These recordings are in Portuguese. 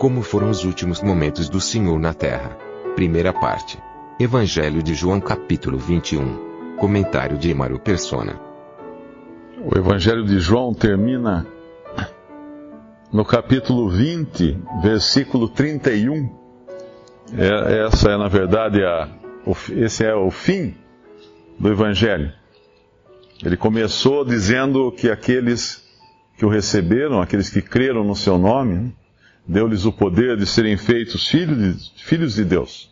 Como foram os últimos momentos do Senhor na Terra? Primeira parte. Evangelho de João, capítulo 21. Comentário de Emaro Persona. O Evangelho de João termina no capítulo 20, versículo 31. É, essa é, na verdade, a, esse é o fim do Evangelho. Ele começou dizendo que aqueles que o receberam, aqueles que creram no seu nome, deu-lhes o poder de serem feitos filhos de, filhos de Deus,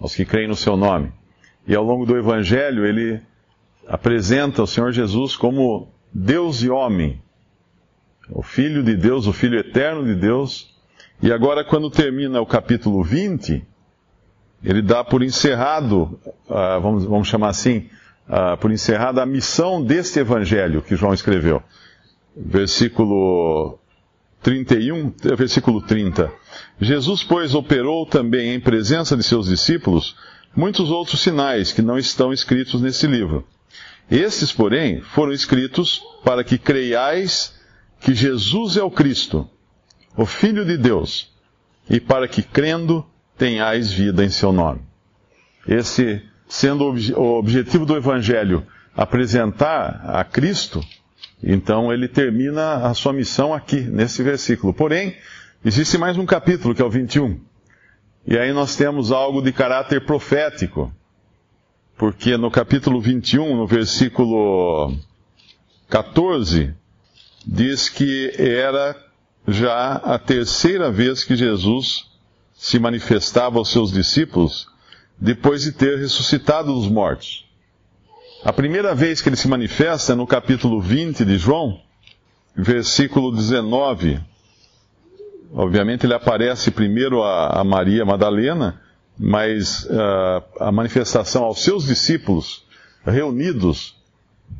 aos que creem no seu nome. E ao longo do Evangelho, ele apresenta o Senhor Jesus como Deus e homem, o Filho de Deus, o Filho eterno de Deus. E agora, quando termina o capítulo 20, ele dá por encerrado, uh, vamos, vamos chamar assim, uh, por encerrada a missão deste evangelho que João escreveu. Versículo 31, versículo 30. Jesus, pois, operou também em presença de seus discípulos muitos outros sinais que não estão escritos nesse livro. Estes, porém, foram escritos para que creiais que Jesus é o Cristo, o Filho de Deus, e para que crendo tenhais vida em seu nome. Esse sendo o objetivo do Evangelho apresentar a Cristo, então ele termina a sua missão aqui, nesse versículo. Porém, existe mais um capítulo, que é o 21. E aí nós temos algo de caráter profético. Porque no capítulo 21, no versículo 14, diz que era já a terceira vez que Jesus se manifestava aos seus discípulos depois de ter ressuscitado dos mortos. A primeira vez que ele se manifesta é no capítulo 20 de João, versículo 19. Obviamente ele aparece primeiro a, a Maria Madalena, mas uh, a manifestação aos seus discípulos reunidos,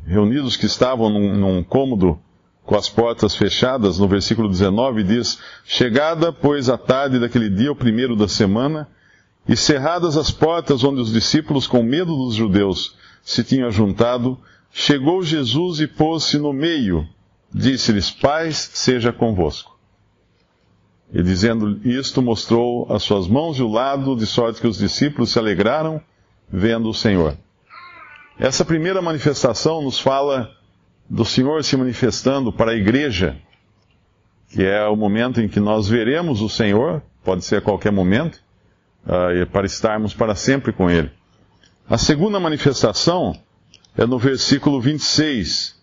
reunidos que estavam num, num cômodo com as portas fechadas, no versículo 19 diz: Chegada, pois, a tarde daquele dia, o primeiro da semana, e cerradas as portas onde os discípulos, com medo dos judeus, se tinham ajuntado, chegou Jesus e pôs-se no meio, disse-lhes: Paz seja convosco. E dizendo isto, mostrou as suas mãos e o lado, de sorte que os discípulos se alegraram vendo o Senhor. Essa primeira manifestação nos fala do Senhor se manifestando para a igreja, que é o momento em que nós veremos o Senhor, pode ser a qualquer momento, uh, para estarmos para sempre com Ele. A segunda manifestação é no versículo 26.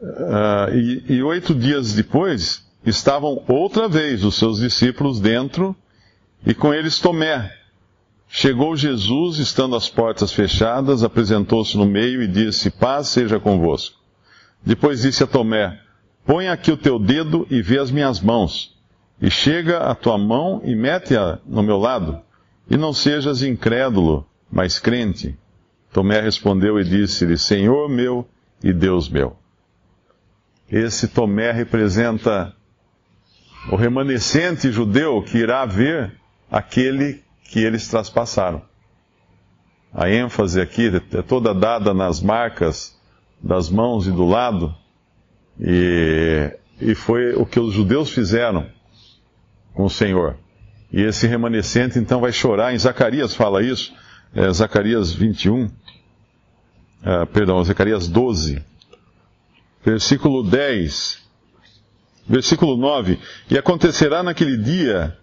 Uh, e, e oito dias depois, estavam outra vez os seus discípulos dentro, e com eles Tomé. Chegou Jesus, estando as portas fechadas, apresentou-se no meio e disse: Paz seja convosco. Depois disse a Tomé: Põe aqui o teu dedo e vê as minhas mãos, e chega a tua mão e mete-a no meu lado, e não sejas incrédulo, mas crente. Tomé respondeu e disse-lhe: Senhor meu e Deus meu. Esse Tomé representa o remanescente judeu que irá ver aquele que eles traspassaram. A ênfase aqui é toda dada nas marcas das mãos e do lado, e, e foi o que os judeus fizeram com o Senhor. E esse remanescente então vai chorar, em Zacarias fala isso, é, Zacarias 21, ah, perdão, Zacarias 12, versículo 10, versículo 9: E acontecerá naquele dia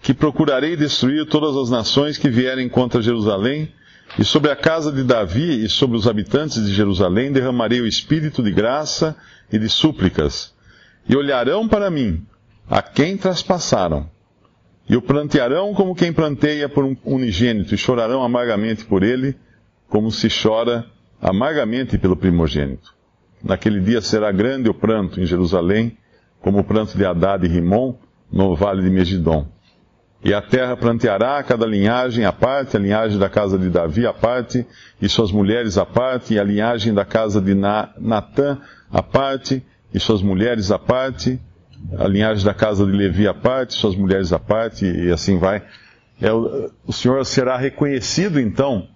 que procurarei destruir todas as nações que vierem contra Jerusalém, e sobre a casa de Davi e sobre os habitantes de Jerusalém derramarei o espírito de graça e de súplicas. E olharão para mim, a quem traspassaram. E o plantearão como quem planteia por um unigênito, e chorarão amargamente por ele, como se chora amargamente pelo primogênito. Naquele dia será grande o pranto em Jerusalém como o pranto de Haddad e Rimon no vale de Megidon. E a terra planteará cada linhagem à parte, a linhagem da casa de Davi à parte, e suas mulheres à parte, e a linhagem da casa de Natã à parte, e suas mulheres à parte, a linhagem da casa de Levi à parte, suas mulheres à parte, e assim vai. É, o, Senhor será reconhecido então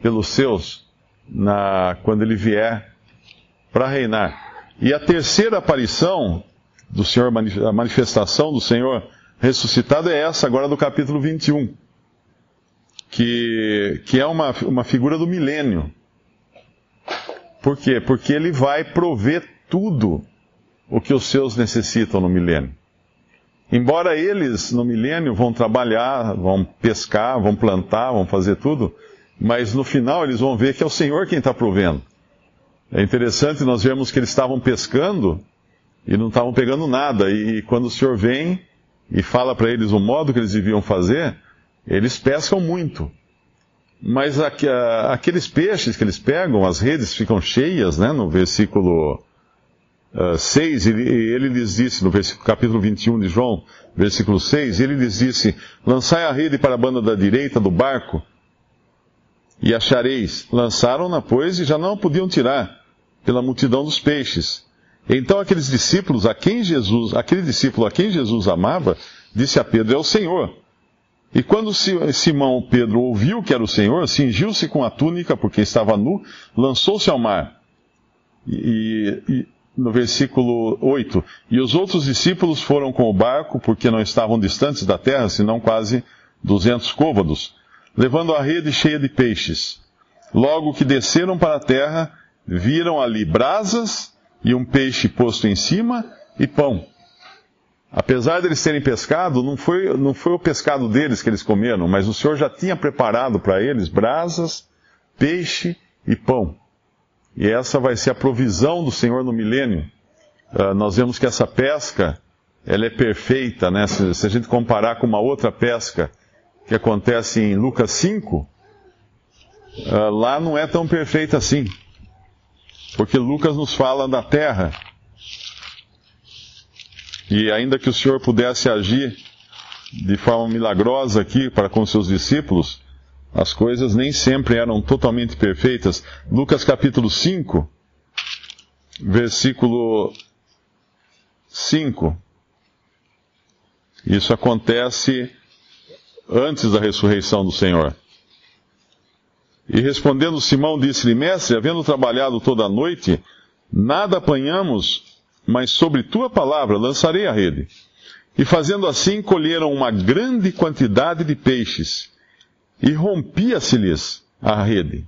pelos seus na, quando ele vier para reinar. E a terceira aparição do Senhor, a manifestação do Senhor ressuscitado é essa agora do capítulo 21, que, que é uma, uma figura do milênio. Por quê? Porque ele vai prover tudo o que os seus necessitam no milênio. Embora eles no milênio vão trabalhar, vão pescar, vão plantar, vão fazer tudo, mas no final eles vão ver que é o Senhor quem está provendo. É interessante nós vemos que eles estavam pescando e não estavam pegando nada. E quando o Senhor vem e fala para eles o modo que eles deviam fazer, eles pescam muito. Mas aqueles peixes que eles pegam, as redes ficam cheias, né? No versículo 6, ele, ele lhes disse, no versículo, capítulo 21 de João, versículo 6, ele lhes disse: Lançai a rede para a banda da direita do barco e achareis. Lançaram-na, pois, e já não podiam tirar, pela multidão dos peixes. Então aqueles discípulos a quem Jesus, aquele discípulo a quem Jesus amava, disse a Pedro: É o Senhor. E quando Simão Pedro ouviu que era o Senhor, cingiu-se com a túnica, porque estava nu, lançou-se ao mar. E, e, no versículo 8: E os outros discípulos foram com o barco, porque não estavam distantes da terra, senão quase duzentos côvados, levando a rede cheia de peixes. Logo que desceram para a terra, viram ali brasas e um peixe posto em cima e pão. Apesar deles terem pescado, não foi, não foi o pescado deles que eles comeram, mas o Senhor já tinha preparado para eles brasas, peixe e pão. E essa vai ser a provisão do Senhor no milênio. Uh, nós vemos que essa pesca, ela é perfeita, né? Se, se, a gente comparar com uma outra pesca que acontece em Lucas 5, uh, ah, lá não é tão perfeita assim. Porque Lucas nos fala da terra. E ainda que o Senhor pudesse agir de forma milagrosa aqui para com seus discípulos, as coisas nem sempre eram totalmente perfeitas. Lucas capítulo 5, versículo 5. Isso acontece antes da ressurreição do Senhor. E respondendo Simão, disse-lhe: Mestre, havendo trabalhado toda a noite, nada apanhamos, mas sobre tua palavra lançarei a rede. E fazendo assim, colheram uma grande quantidade de peixes e rompia-se-lhes a rede.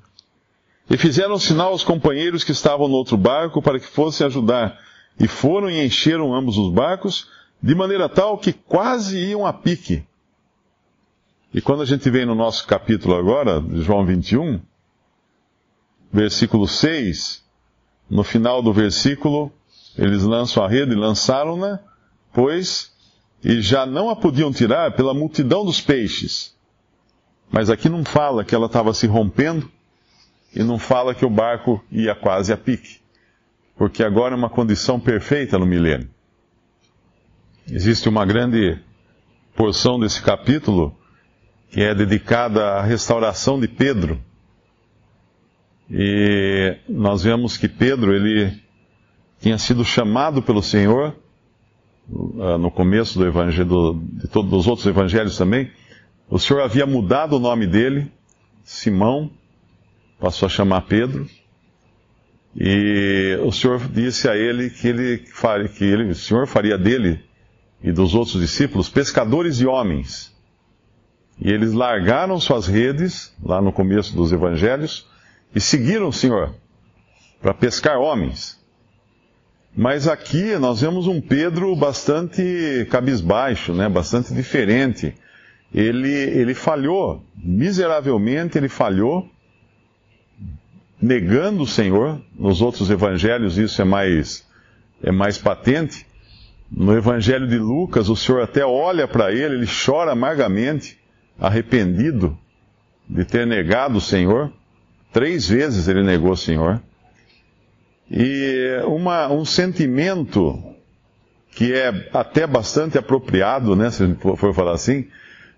E fizeram sinal aos companheiros que estavam no outro barco para que fossem ajudar. E foram e encheram ambos os barcos, de maneira tal que quase iam a pique. E quando a gente vem no nosso capítulo agora, de João 21, versículo 6, no final do versículo, eles lançam a rede, lançaram-na, pois, e já não a podiam tirar pela multidão dos peixes. Mas aqui não fala que ela estava se rompendo e não fala que o barco ia quase a pique. Porque agora é uma condição perfeita no milênio. Existe uma grande porção desse capítulo que é dedicada à restauração de Pedro. E nós vemos que Pedro, ele tinha sido chamado pelo Senhor, ah, no começo do evangelho, de todos os outros evangelhos também, o Senhor havia mudado o nome dele, Simão, passou a chamar Pedro, e o Senhor disse a ele que ele que ele, o Senhor faria dele e dos outros discípulos pescadores de homens. E eles largaram suas redes, lá no começo dos evangelhos, e seguiram o Senhor para pescar homens. Mas aqui nós vemos um Pedro bastante cabisbaixo, né? bastante diferente ele, ele falhou, miseravelmente ele falhou, negando o Senhor. Nos outros evangelhos isso é mais, é mais patente. No evangelho de Lucas, o Senhor até olha para ele, ele chora amargamente, arrependido de ter negado o Senhor. Três vezes ele negou o Senhor. E uma, um sentimento que é até bastante apropriado, né, se for falar assim,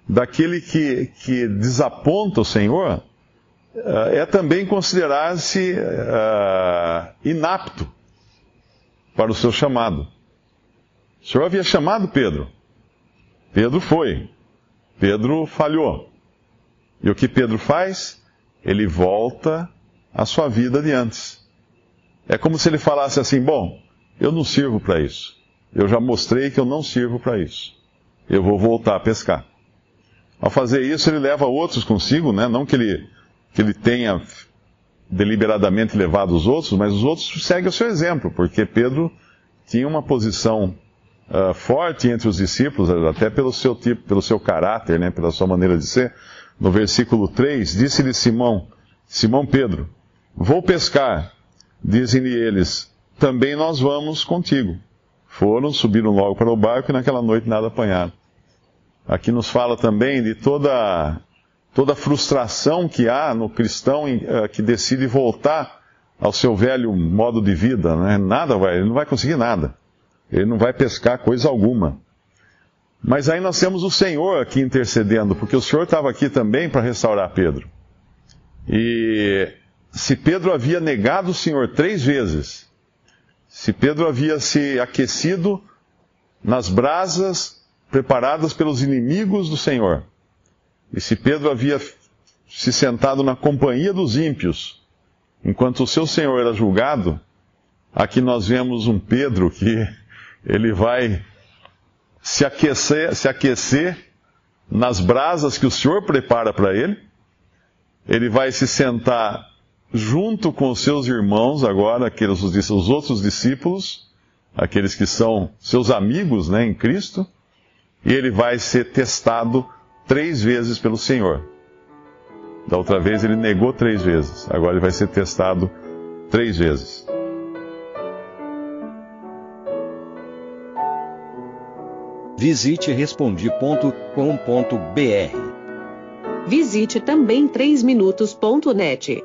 daquele que, que desaponta o Senhor, uh, é também considerar-se uh, inapto para o seu chamado. O Senhor havia chamado Pedro. Pedro foi. Pedro falhou. E o que Pedro faz? Ele volta à sua vida de antes. É como se ele falasse assim: Bom, eu não sirvo para isso. Eu já mostrei que eu não sirvo para isso. Eu vou voltar a pescar. Ao fazer isso, ele leva outros consigo, né? não que ele, que ele tenha deliberadamente levado os outros, mas os outros seguem o seu exemplo, porque Pedro tinha uma posição uh, forte entre os discípulos, até pelo seu tipo, pelo seu caráter, né? pela sua maneira de ser. No versículo 3, disse-lhe Simão, Simão Pedro, vou pescar. Dizem-lhe eles, também nós vamos contigo. Foram, subiram logo para o barco e naquela noite nada apanharam. Aqui nos fala também de toda, toda a frustração que há no cristão uh, que decide voltar ao seu velho modo de vida. Né? Nada vai, ele não vai conseguir nada. Ele não vai pescar coisa alguma. Mas aí nós temos o Senhor aqui intercedendo, porque o Senhor estava aqui também para restaurar Pedro. E se Pedro havia negado o Senhor três vezes, se Pedro havia se aquecido nas brasas preparadas pelos inimigos do Senhor, e se Pedro havia se sentado na companhia dos ímpios, enquanto o seu Senhor era julgado, aqui nós vemos um Pedro que ele vai se aquecer, se aquecer nas brasas que o Senhor prepara para ele, ele vai se sentar junto com os seus irmãos, agora, aqueles, os outros discípulos, aqueles que são seus amigos né, em Cristo, e ele vai ser testado três vezes pelo Senhor. Da outra vez ele negou três vezes, agora ele vai ser testado três vezes. Visite respondi.com.br. Visite também 3minutos.net.